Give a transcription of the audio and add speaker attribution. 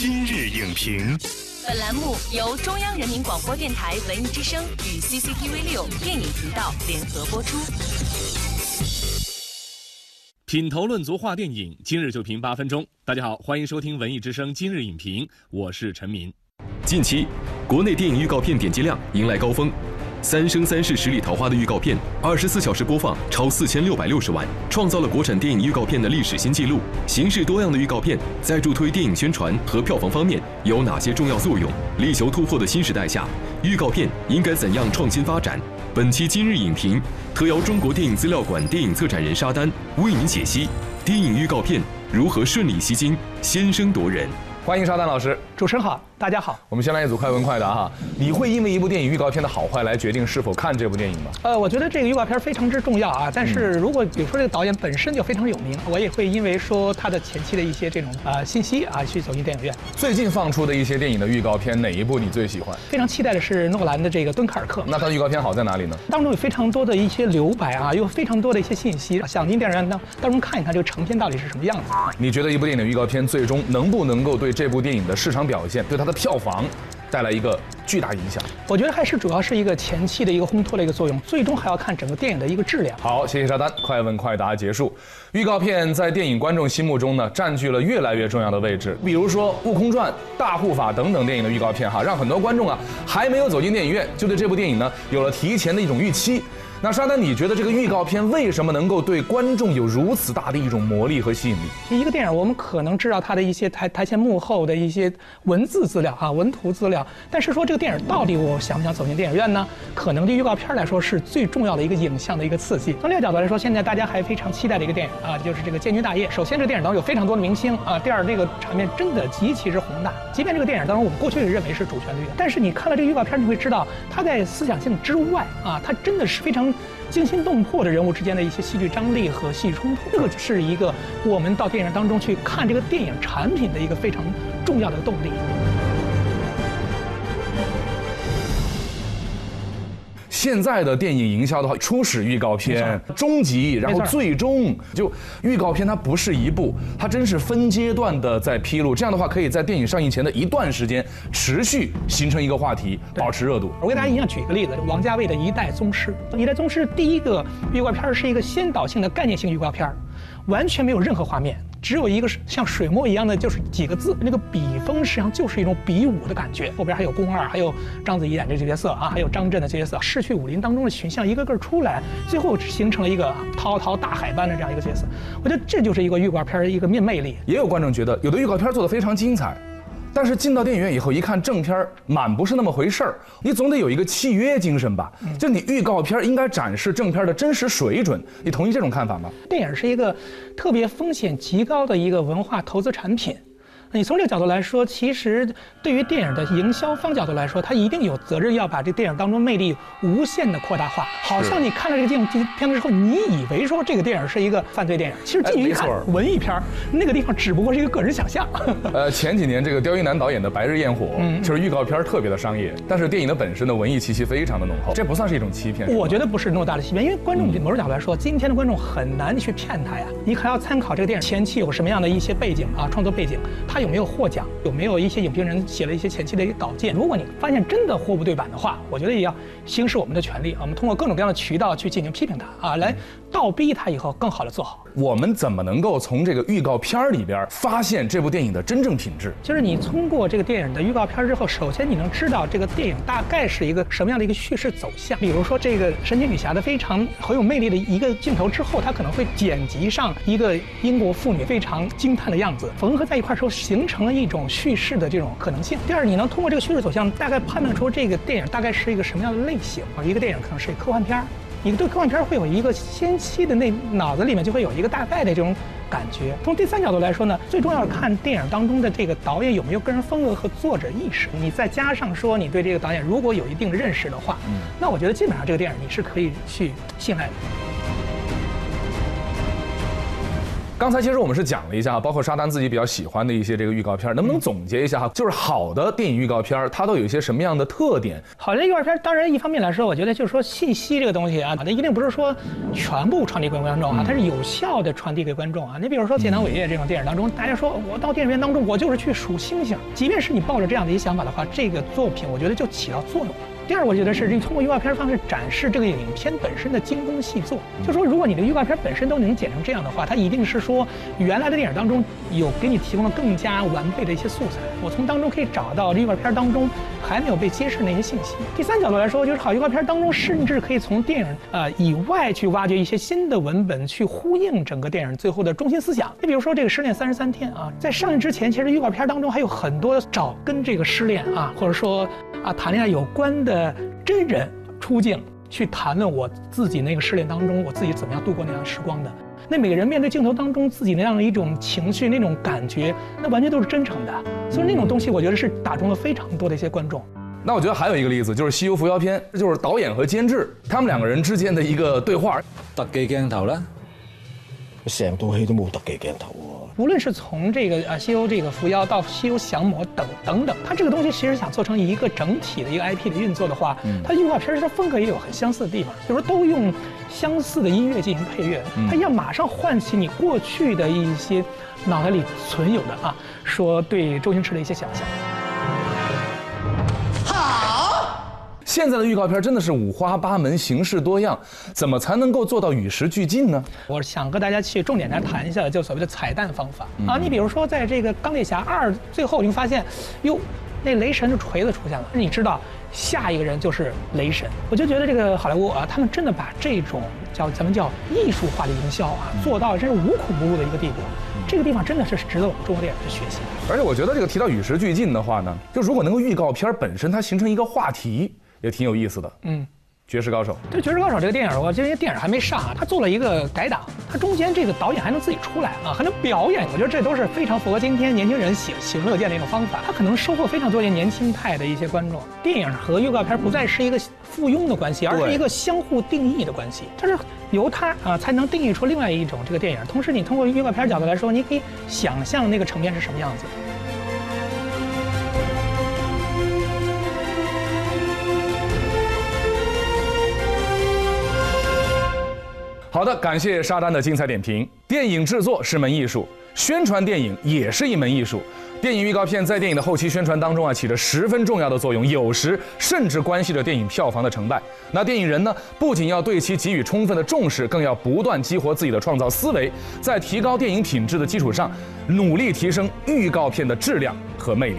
Speaker 1: 今日影评，
Speaker 2: 本栏目由中央人民广播电台文艺之声与 CCTV 六电影频道联合播出。
Speaker 3: 品头论足话电影，今日就评八分钟。大家好，欢迎收听文艺之声今日影评，我是陈明。
Speaker 4: 近期，国内电影预告片点击量迎来高峰。《三生三世十里桃花》的预告片，二十四小时播放超四千六百六十万，创造了国产电影预告片的历史新纪录。形式多样的预告片在助推电影宣传和票房方面有哪些重要作用？力求突破的新时代下，预告片应该怎样创新发展？本期今日影评特邀中国电影资料馆电影策展人沙丹为您解析电影预告片如何顺利吸睛、先声夺人。
Speaker 5: 欢迎沙丹老师，
Speaker 6: 主持人好。大家好，
Speaker 5: 我们先来一组快问快答哈。你会因为一部电影预告片的好坏来决定是否看这部电影吗？
Speaker 6: 呃，我觉得这个预告片非常之重要啊。但是如果比如说这个导演本身就非常有名，我也会因为说他的前期的一些这种啊信息啊去走进电影院。
Speaker 5: 最近放出的一些电影的预告片，哪一部你最喜欢？
Speaker 6: 非常期待的是诺兰的这个《敦刻尔克》。
Speaker 5: 那它的预告片好在哪里呢？
Speaker 6: 当中有非常多的一些留白啊，有非常多的一些信息，想进电影院当当中看一看这个成片到底是什么样子。
Speaker 5: 你觉得一部电影的预告片最终能不能够对这部电影的市场表现，对它的票房？带来一个巨大影响，
Speaker 6: 我觉得还是主要是一个前期的一个烘托的一个作用，最终还要看整个电影的一个质量。
Speaker 5: 好，谢谢沙丹，快问快答结束。预告片在电影观众心目中呢，占据了越来越重要的位置。比如说《悟空传》《大护法》等等电影的预告片，哈，让很多观众啊还没有走进电影院，就对这部电影呢有了提前的一种预期。那沙丹，你觉得这个预告片为什么能够对观众有如此大的一种魔力和吸引力？
Speaker 6: 一个电影，我们可能知道它的一些台台前幕后的一些文字资料啊、文图资料，但是说这个电影到底我想不想走进电影院呢？可能对预告片来说是最重要的一个影像的一个刺激。从这个角度来说，现在大家还非常期待的一个电影啊，就是这个《建军大业》。首先，这个电影当中有非常多的明星啊；第二，这个场面真的极其之宏大。即便这个电影当中我们过去认为是主旋律，但是你看了这个预告片，你会知道它在思想性之外啊，它真的是非常。惊心动魄的人物之间的一些戏剧张力和戏剧冲突，这个是一个我们到电影当中去看这个电影产品的一个非常重要的动力。
Speaker 5: 现在的电影营销的话，初始预告片、终极，然后最终就预告片，它不是一部，它真是分阶段的在披露。这样的话，可以在电影上映前的一段时间持续形成一个话题，保持热度。
Speaker 6: 我给大家一样举一个例子，王家卫的《一代宗师》。《一代宗师》第一个预告片是一个先导性的概念性预告片，完全没有任何画面。只有一个像水墨一样的，就是几个字，那个笔锋实际上就是一种比武的感觉。后边还有宫二，还有章子怡演这角色啊，还有张震的角色，逝去武林当中的群像一个个出来，最后形成了一个滔滔大海般的这样一个角色。我觉得这就是一个预告片的一个面魅力。
Speaker 5: 也有观众觉得，有的预告片做的非常精彩。但是进到电影院以后，一看正片满不是那么回事儿。你总得有一个契约精神吧？就你预告片应该展示正片的真实水准。你同意这种看法吗？
Speaker 6: 电影是一个特别风险极高的一个文化投资产品。你从这个角度来说，其实对于电影的营销方角度来说，他一定有责任要把这电影当中魅力无限的扩大化。好像你看了这个电影片子之后，你以为说这个电影是一个犯罪电影，其实进去一看，文艺片那个地方只不过是一个个人想象。
Speaker 5: 呃，前几年这个刁亦男导演的《白日焰火》，就是预告片特别的商业，但是电影的本身的文艺气息非常的浓厚，这不算是一种欺骗。
Speaker 6: 我觉得不是那么大的欺骗，因为观众某种角度来说，今天的观众很难去骗他呀。你还要参考这个电影前期有什么样的一些背景啊，创作背景，他。有没有获奖？有没有一些影评人写了一些前期的一个稿件？如果你发现真的货不对版的话，我觉得也要行使我们的权利，我们通过各种各样的渠道去进行批评他啊，来倒逼他以后更好的做好。
Speaker 5: 我们怎么能够从这个预告片里边发现这部电影的真正品质？
Speaker 6: 就是你通过这个电影的预告片之后，首先你能知道这个电影大概是一个什么样的一个叙事走向。比如说这个神奇女侠的非常很有魅力的一个镜头之后，它可能会剪辑上一个英国妇女非常惊叹的样子，缝合在一块时候。形成了一种叙事的这种可能性。第二，你能通过这个叙事走向，大概判断出这个电影大概是一个什么样的类型啊？一个电影可能是科幻片儿，你对科幻片儿会有一个先期的那脑子里面就会有一个大概的这种感觉。从第三角度来说呢，最重要是看电影当中的这个导演有没有个人风格和作者意识。你再加上说你对这个导演如果有一定的认识的话，那我觉得基本上这个电影你是可以去信赖的。
Speaker 5: 刚才其实我们是讲了一下，包括沙丹自己比较喜欢的一些这个预告片，能不能总结一下哈？就是好的电影预告片，它都有一些什么样的特点？
Speaker 6: 好的预告片，当然一方面来说，我觉得就是说信息这个东西啊，它一定不是说全部传递给观众啊，它是有效的传递给观众啊。你比如说《建党伟业》这种电影当中，大家说我到电影院当中，我就是去数星星，即便是你抱着这样的一个想法的话，这个作品我觉得就起到作用了。第二，我觉得是你通过预告片方式展示这个影片本身的精工细作。就说如果你的预告片本身都能剪成这样的话，它一定是说原来的电影当中有给你提供了更加完备的一些素材。我从当中可以找到预告片当中还没有被揭示那些信息。第三角度来说，就是好预告片当中甚至可以从电影呃以外去挖掘一些新的文本，去呼应整个电影最后的中心思想。你比如说这个《失恋三十三天》啊，在上映之前，其实预告片当中还有很多找跟这个失恋啊，或者说啊谈恋爱有关的。真人出镜去谈论我自己那个失恋当中，我自己怎么样度过那样时光的。那每个人面对镜头当中自己那样的一种情绪、那种感觉，那完全都是真诚的。所以那种东西，我觉得是打中了非常多的一些观众。
Speaker 5: 那我觉得还有一个例子，就是《西游伏妖篇》，这就是导演和监制他们两个人之间的一个对话。
Speaker 1: 特技镜头啦，
Speaker 7: 成套戏都冇特技镜头。
Speaker 6: 无论是从这个啊西游这个伏妖到西游降魔等等等，它这个东西其实想做成一个整体的一个 IP 的运作的话，它预告片儿它风格也有很相似的地方，就是说都用相似的音乐进行配乐，它要马上唤起你过去的一些脑袋里存有的啊，说对周星驰的一些想象。
Speaker 5: 现在的预告片真的是五花八门、形式多样，怎么才能够做到与时俱进呢？
Speaker 6: 我想和大家去重点来谈一下，就所谓的彩蛋方法啊。你比如说，在这个钢铁侠二最后，你会发现，哟，那雷神的锤子出现了，你知道下一个人就是雷神。我就觉得这个好莱坞啊，他们真的把这种叫咱们叫艺术化的营销啊，做到真是无孔不入的一个地步。这个地方真的是值得我们中国电影去学习。
Speaker 5: 而且我觉得这个提到与时俱进的话呢，就如果能够预告片本身它形成一个话题。也挺有意思的，嗯，绝世高手。
Speaker 6: 对绝世高手这个电影，我这些电影还没上啊，他做了一个改档，他中间这个导演还能自己出来啊，还能表演，我觉得这都是非常符合今天年轻人喜喜闻乐见的一种方法。他可能收获非常多的年轻派的一些观众。电影和预告片不再是一个附庸的关系，而是一个相互定义的关系。它是由它啊才能定义出另外一种这个电影。同时，你通过预告片角度来说，你可以想象那个成片是什么样子。
Speaker 5: 好的，感谢沙丹的精彩点评。电影制作是门艺术，宣传电影也是一门艺术。电影预告片在电影的后期宣传当中啊，起着十分重要的作用，有时甚至关系着电影票房的成败。那电影人呢，不仅要对其给予充分的重视，更要不断激活自己的创造思维，在提高电影品质的基础上，努力提升预告片的质量和魅力。